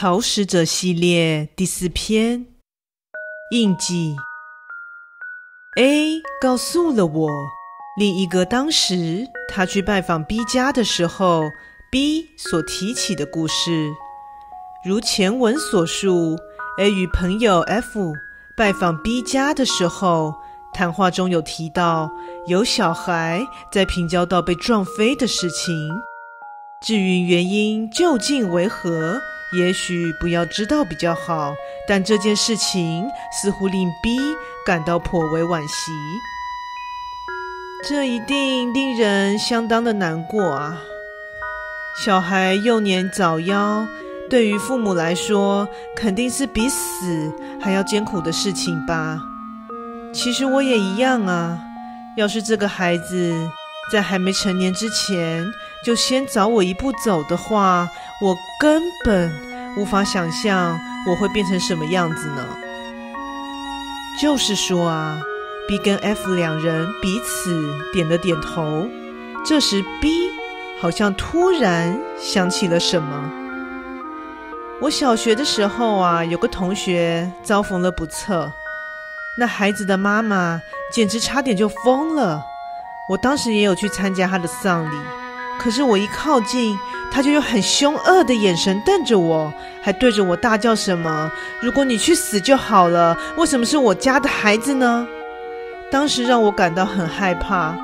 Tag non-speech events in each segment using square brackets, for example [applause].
草使者系列第四篇，印记。A 告诉了我另一个当时他去拜访 B 家的时候，B 所提起的故事。如前文所述，A 与朋友 F 拜访 B 家的时候，谈话中有提到有小孩在平交道被撞飞的事情。至于原因究竟为何，也许不要知道比较好。但这件事情似乎令 B 感到颇为惋惜，这一定令人相当的难过啊！小孩幼年早夭，对于父母来说，肯定是比死还要艰苦的事情吧？其实我也一样啊！要是这个孩子……在还没成年之前，就先早我一步走的话，我根本无法想象我会变成什么样子呢？就是说啊，B 跟 F 两人彼此点了点头。这时 B 好像突然想起了什么。我小学的时候啊，有个同学遭逢了不测，那孩子的妈妈简直差点就疯了。我当时也有去参加他的丧礼，可是我一靠近，他就用很凶恶的眼神瞪着我，还对着我大叫什么：“如果你去死就好了，为什么是我家的孩子呢？”当时让我感到很害怕。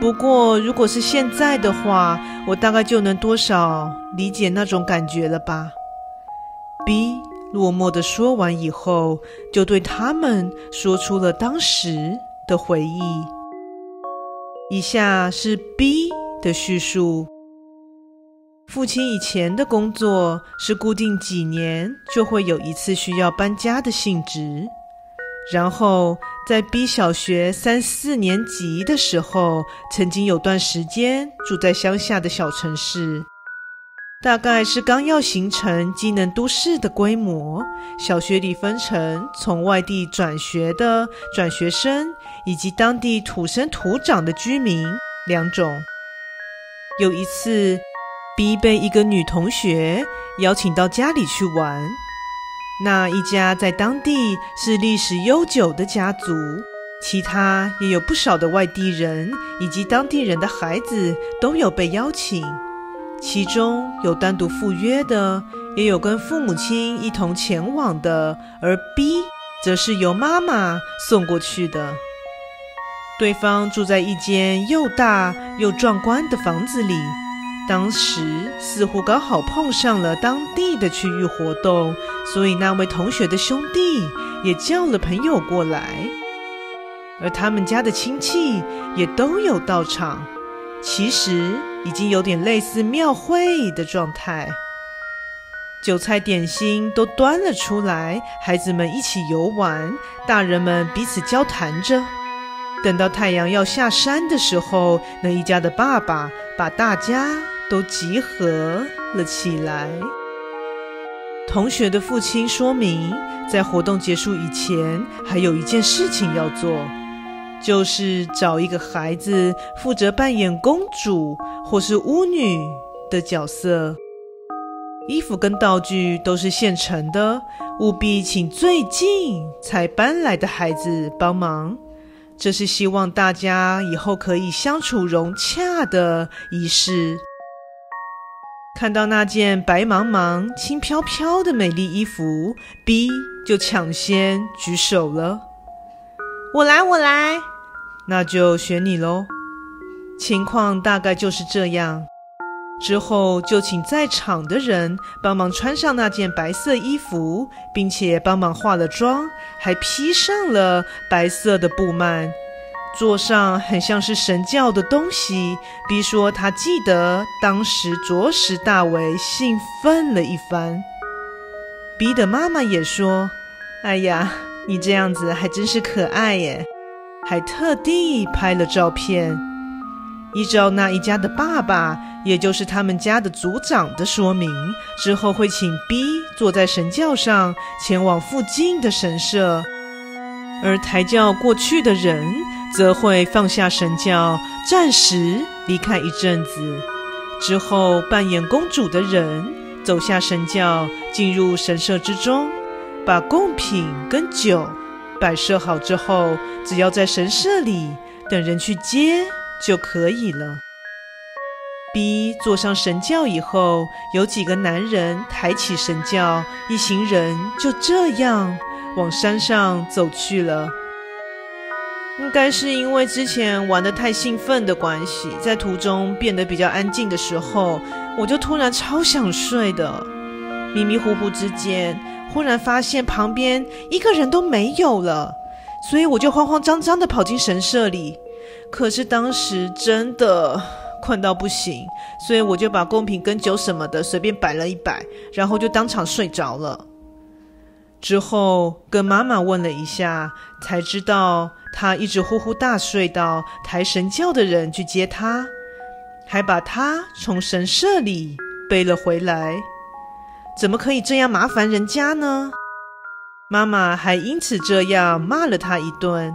不过如果是现在的话，我大概就能多少理解那种感觉了吧。B 落寞地说完以后，就对他们说出了当时的回忆。以下是 B 的叙述：父亲以前的工作是固定几年就会有一次需要搬家的性质。然后在 B 小学三四年级的时候，曾经有段时间住在乡下的小城市。大概是刚要形成机能都市的规模，小学里分成从外地转学的转学生，以及当地土生土长的居民两种。有一次，B 被一个女同学邀请到家里去玩，那一家在当地是历史悠久的家族，其他也有不少的外地人以及当地人的孩子都有被邀请。其中有单独赴约的，也有跟父母亲一同前往的，而 B 则是由妈妈送过去的。对方住在一间又大又壮观的房子里，当时似乎刚好碰上了当地的区域活动，所以那位同学的兄弟也叫了朋友过来，而他们家的亲戚也都有到场。其实已经有点类似庙会的状态，酒菜点心都端了出来，孩子们一起游玩，大人们彼此交谈着。等到太阳要下山的时候，那一家的爸爸把大家都集合了起来。同学的父亲说明，在活动结束以前，还有一件事情要做。就是找一个孩子负责扮演公主或是巫女的角色，衣服跟道具都是现成的，务必请最近才搬来的孩子帮忙。这是希望大家以后可以相处融洽的仪式。看到那件白茫茫、轻飘飘的美丽衣服，B 就抢先举手了：“我来，我来。”那就选你喽。情况大概就是这样。之后就请在场的人帮忙穿上那件白色衣服，并且帮忙化了妆，还披上了白色的布幔，坐上很像是神教的东西。B 说他记得当时着实大为兴奋了一番。B 的妈妈也说：“哎呀，你这样子还真是可爱耶。”还特地拍了照片。依照那一家的爸爸，也就是他们家的族长的说明，之后会请 B 坐在神轿上前往附近的神社，而抬轿过去的人则会放下神轿，暂时离开一阵子。之后扮演公主的人走下神轿，进入神社之中，把贡品跟酒摆设好之后，只要在神社里等人去接就可以了。B 坐上神轿以后，有几个男人抬起神轿，一行人就这样往山上走去了。应该是因为之前玩得太兴奋的关系，在途中变得比较安静的时候，我就突然超想睡的。迷迷糊糊之间，忽然发现旁边一个人都没有了，所以我就慌慌张张地跑进神社里。可是当时真的。困到不行，所以我就把贡品跟酒什么的随便摆了一摆，然后就当场睡着了。之后跟妈妈问了一下，才知道他一直呼呼大睡到抬神轿的人去接他，还把他从神社里背了回来。怎么可以这样麻烦人家呢？妈妈还因此这样骂了他一顿。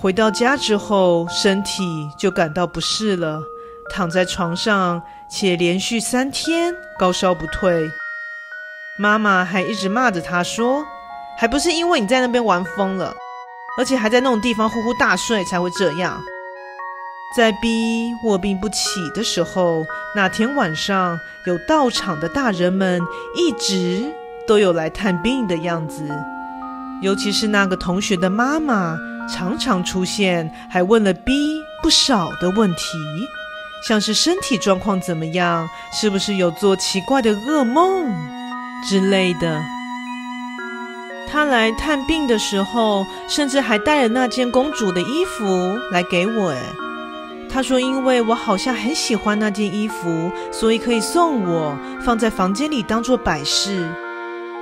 回到家之后，身体就感到不适了，躺在床上，且连续三天高烧不退。妈妈还一直骂着他说：“还不是因为你在那边玩疯了，而且还在那种地方呼呼大睡才会这样。”在 B 卧病不起的时候，那天晚上有到场的大人们一直都有来探病的样子，尤其是那个同学的妈妈。常常出现，还问了 B 不少的问题，像是身体状况怎么样，是不是有做奇怪的噩梦之类的。他来探病的时候，甚至还带了那件公主的衣服来给我。诶，他说因为我好像很喜欢那件衣服，所以可以送我，放在房间里当做摆饰。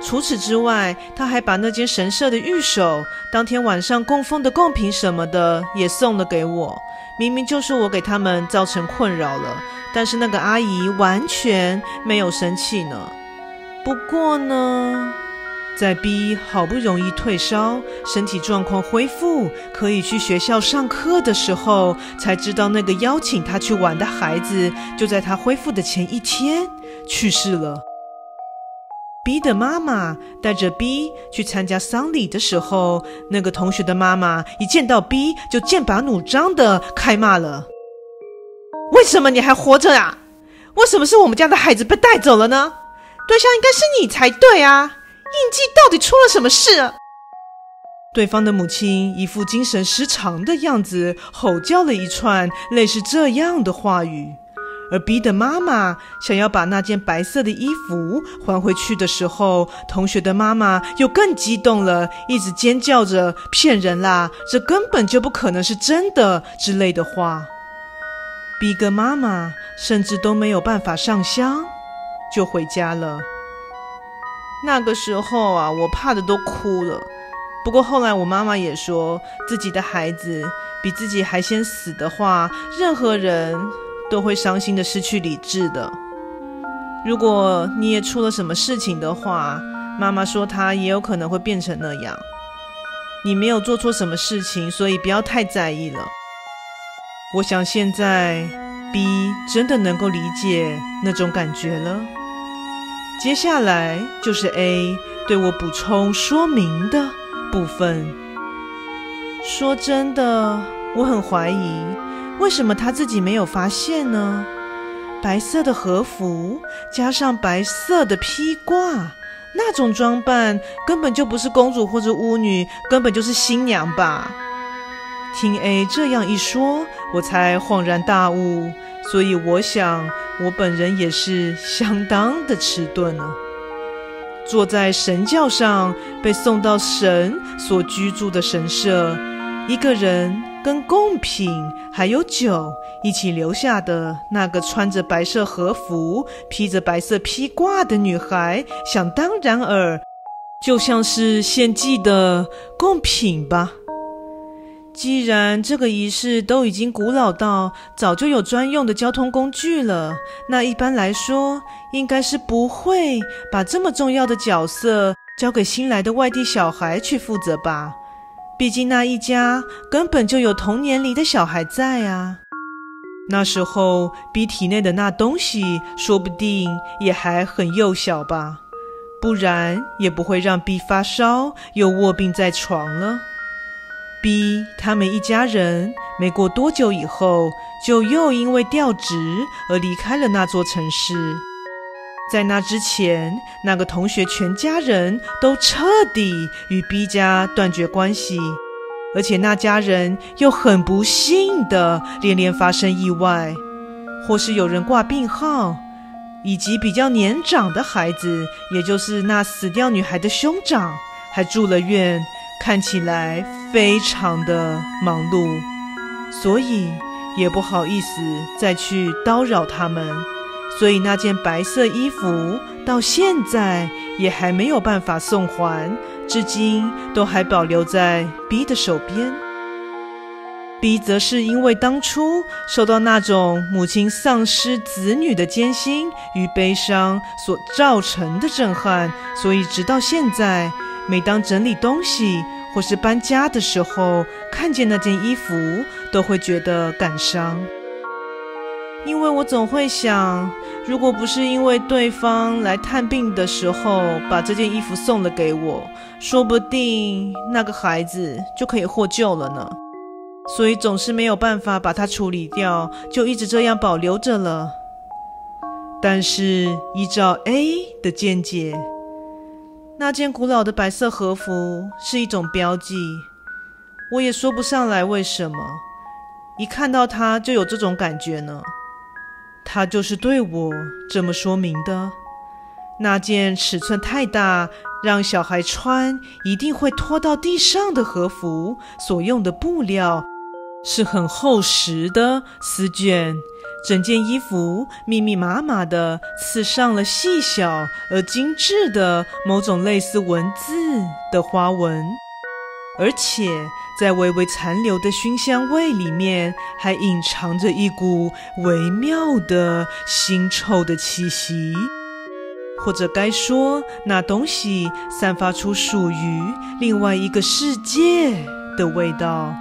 除此之外，他还把那间神社的御守当天晚上供奉的贡品什么的也送了给我。明明就是我给他们造成困扰了，但是那个阿姨完全没有生气呢。不过呢，在 B 好不容易退烧、身体状况恢复、可以去学校上课的时候，才知道那个邀请他去玩的孩子，就在他恢复的前一天去世了。B 的妈妈带着 B 去参加丧礼的时候，那个同学的妈妈一见到 B 就剑拔弩张的开骂了：“为什么你还活着啊？为什么是我们家的孩子被带走了呢？对象应该是你才对啊！印记到底出了什么事？”对方的母亲一副精神失常的样子，吼叫了一串类似这样的话语。而 B 的妈妈想要把那件白色的衣服还回去的时候，同学的妈妈又更激动了，一直尖叫着“骗人啦，这根本就不可能是真的”之类的话。B 跟妈妈甚至都没有办法上香，就回家了。那个时候啊，我怕的都哭了。不过后来我妈妈也说，自己的孩子比自己还先死的话，任何人。都会伤心的失去理智的。如果你也出了什么事情的话，妈妈说她也有可能会变成那样。你没有做错什么事情，所以不要太在意了。我想现在 B 真的能够理解那种感觉了。接下来就是 A 对我补充说明的部分。说真的，我很怀疑。为什么他自己没有发现呢？白色的和服加上白色的披挂，那种装扮根本就不是公主或者巫女，根本就是新娘吧？听 A 这样一说，我才恍然大悟。所以我想，我本人也是相当的迟钝呢。坐在神轿上，被送到神所居住的神社，一个人。跟贡品还有酒一起留下的那个穿着白色和服、披着白色披挂的女孩，想当然尔，就像是献祭的贡品吧。既然这个仪式都已经古老到早就有专用的交通工具了，那一般来说，应该是不会把这么重要的角色交给新来的外地小孩去负责吧。毕竟那一家根本就有同年龄的小孩在啊，那时候，B 体内的那东西说不定也还很幼小吧，不然也不会让 B 发烧又卧病在床了。B 他们一家人没过多久以后，就又因为调职而离开了那座城市。在那之前，那个同学全家人都彻底与 B 家断绝关系。而且那家人又很不幸的连连发生意外，或是有人挂病号，以及比较年长的孩子，也就是那死掉女孩的兄长，还住了院，看起来非常的忙碌，所以也不好意思再去叨扰他们，所以那件白色衣服到现在也还没有办法送还。至今都还保留在 B 的手边。B 则是因为当初受到那种母亲丧失子女的艰辛与悲伤所造成的震撼，所以直到现在，每当整理东西或是搬家的时候，看见那件衣服，都会觉得感伤。因为我总会想，如果不是因为对方来探病的时候把这件衣服送了给我，说不定那个孩子就可以获救了呢。所以总是没有办法把它处理掉，就一直这样保留着了。但是依照 A 的见解，那件古老的白色和服是一种标记，我也说不上来为什么，一看到它就有这种感觉呢。他就是对我这么说明的。那件尺寸太大，让小孩穿一定会拖到地上的和服，所用的布料是很厚实的丝绢，整件衣服密密麻麻地刺上了细小而精致的某种类似文字的花纹。而且，在微微残留的熏香味里面，还隐藏着一股微妙的腥臭的气息，或者该说，那东西散发出属于另外一个世界的味道。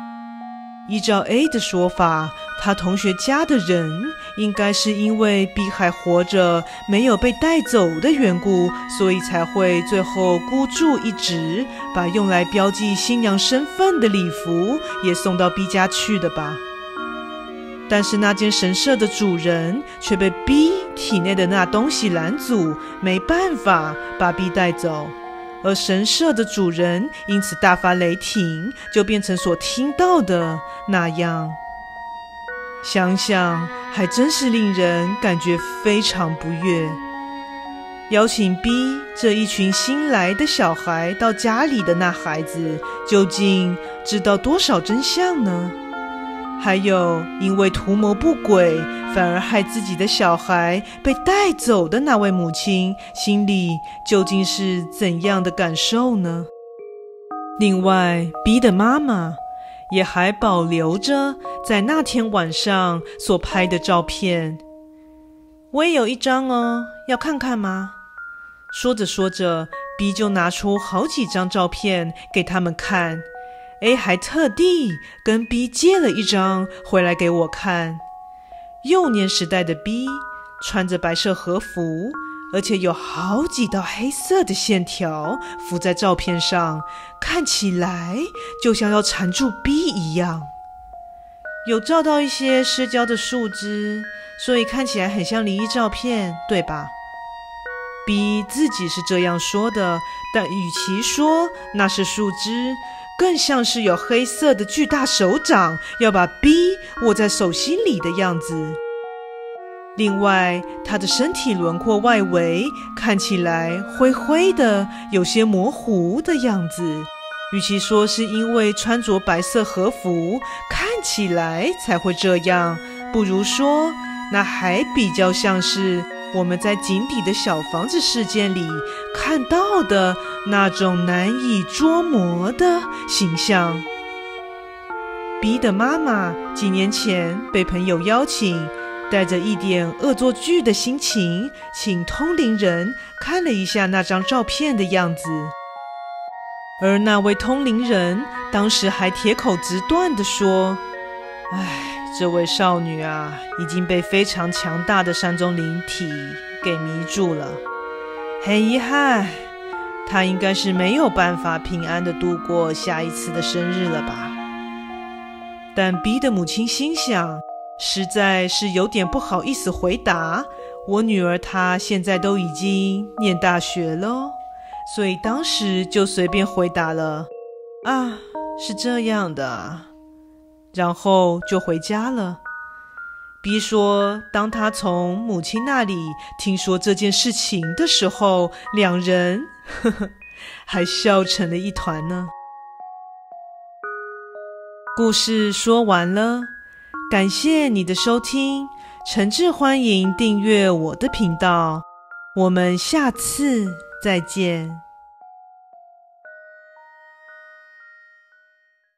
依照 A 的说法，他同学家的人应该是因为 B 还活着，没有被带走的缘故，所以才会最后孤注一掷，把用来标记新娘身份的礼服也送到 B 家去的吧。但是那间神社的主人却被 B 体内的那东西拦阻，没办法把 B 带走。而神社的主人因此大发雷霆，就变成所听到的那样。想想还真是令人感觉非常不悦。邀请 B 这一群新来的小孩到家里的那孩子，究竟知道多少真相呢？还有，因为图谋不轨，反而害自己的小孩被带走的那位母亲，心里究竟是怎样的感受呢？另外，B 的妈妈也还保留着在那天晚上所拍的照片。我也有一张哦，要看看吗？说着说着，B 就拿出好几张照片给他们看。A 还特地跟 B 借了一张回来给我看。幼年时代的 B 穿着白色和服，而且有好几道黑色的线条浮在照片上，看起来就像要缠住 B 一样。有照到一些失焦的树枝，所以看起来很像灵异照片，对吧？B 自己是这样说的，但与其说那是树枝，更像是有黑色的巨大手掌要把 B 握在手心里的样子。另外，他的身体轮廓外围看起来灰灰的，有些模糊的样子。与其说是因为穿着白色和服看起来才会这样，不如说那还比较像是。我们在井底的小房子事件里看到的那种难以捉摸的形象。B 的妈妈几年前被朋友邀请，带着一点恶作剧的心情，请通灵人看了一下那张照片的样子。而那位通灵人当时还铁口直断地说：“哎，这位少女啊，已经被非常强大的山中灵体给迷住了。很遗憾，她应该是没有办法平安的度过下一次的生日了吧？但 B 的母亲心想，实在是有点不好意思回答。我女儿她现在都已经念大学了，所以当时就随便回答了：“啊，是这样的。”然后就回家了。B 说，当他从母亲那里听说这件事情的时候，两人呵 [laughs] 呵还笑成了一团呢。故事说完了，感谢你的收听。诚挚欢迎订阅我的频道，我们下次再见。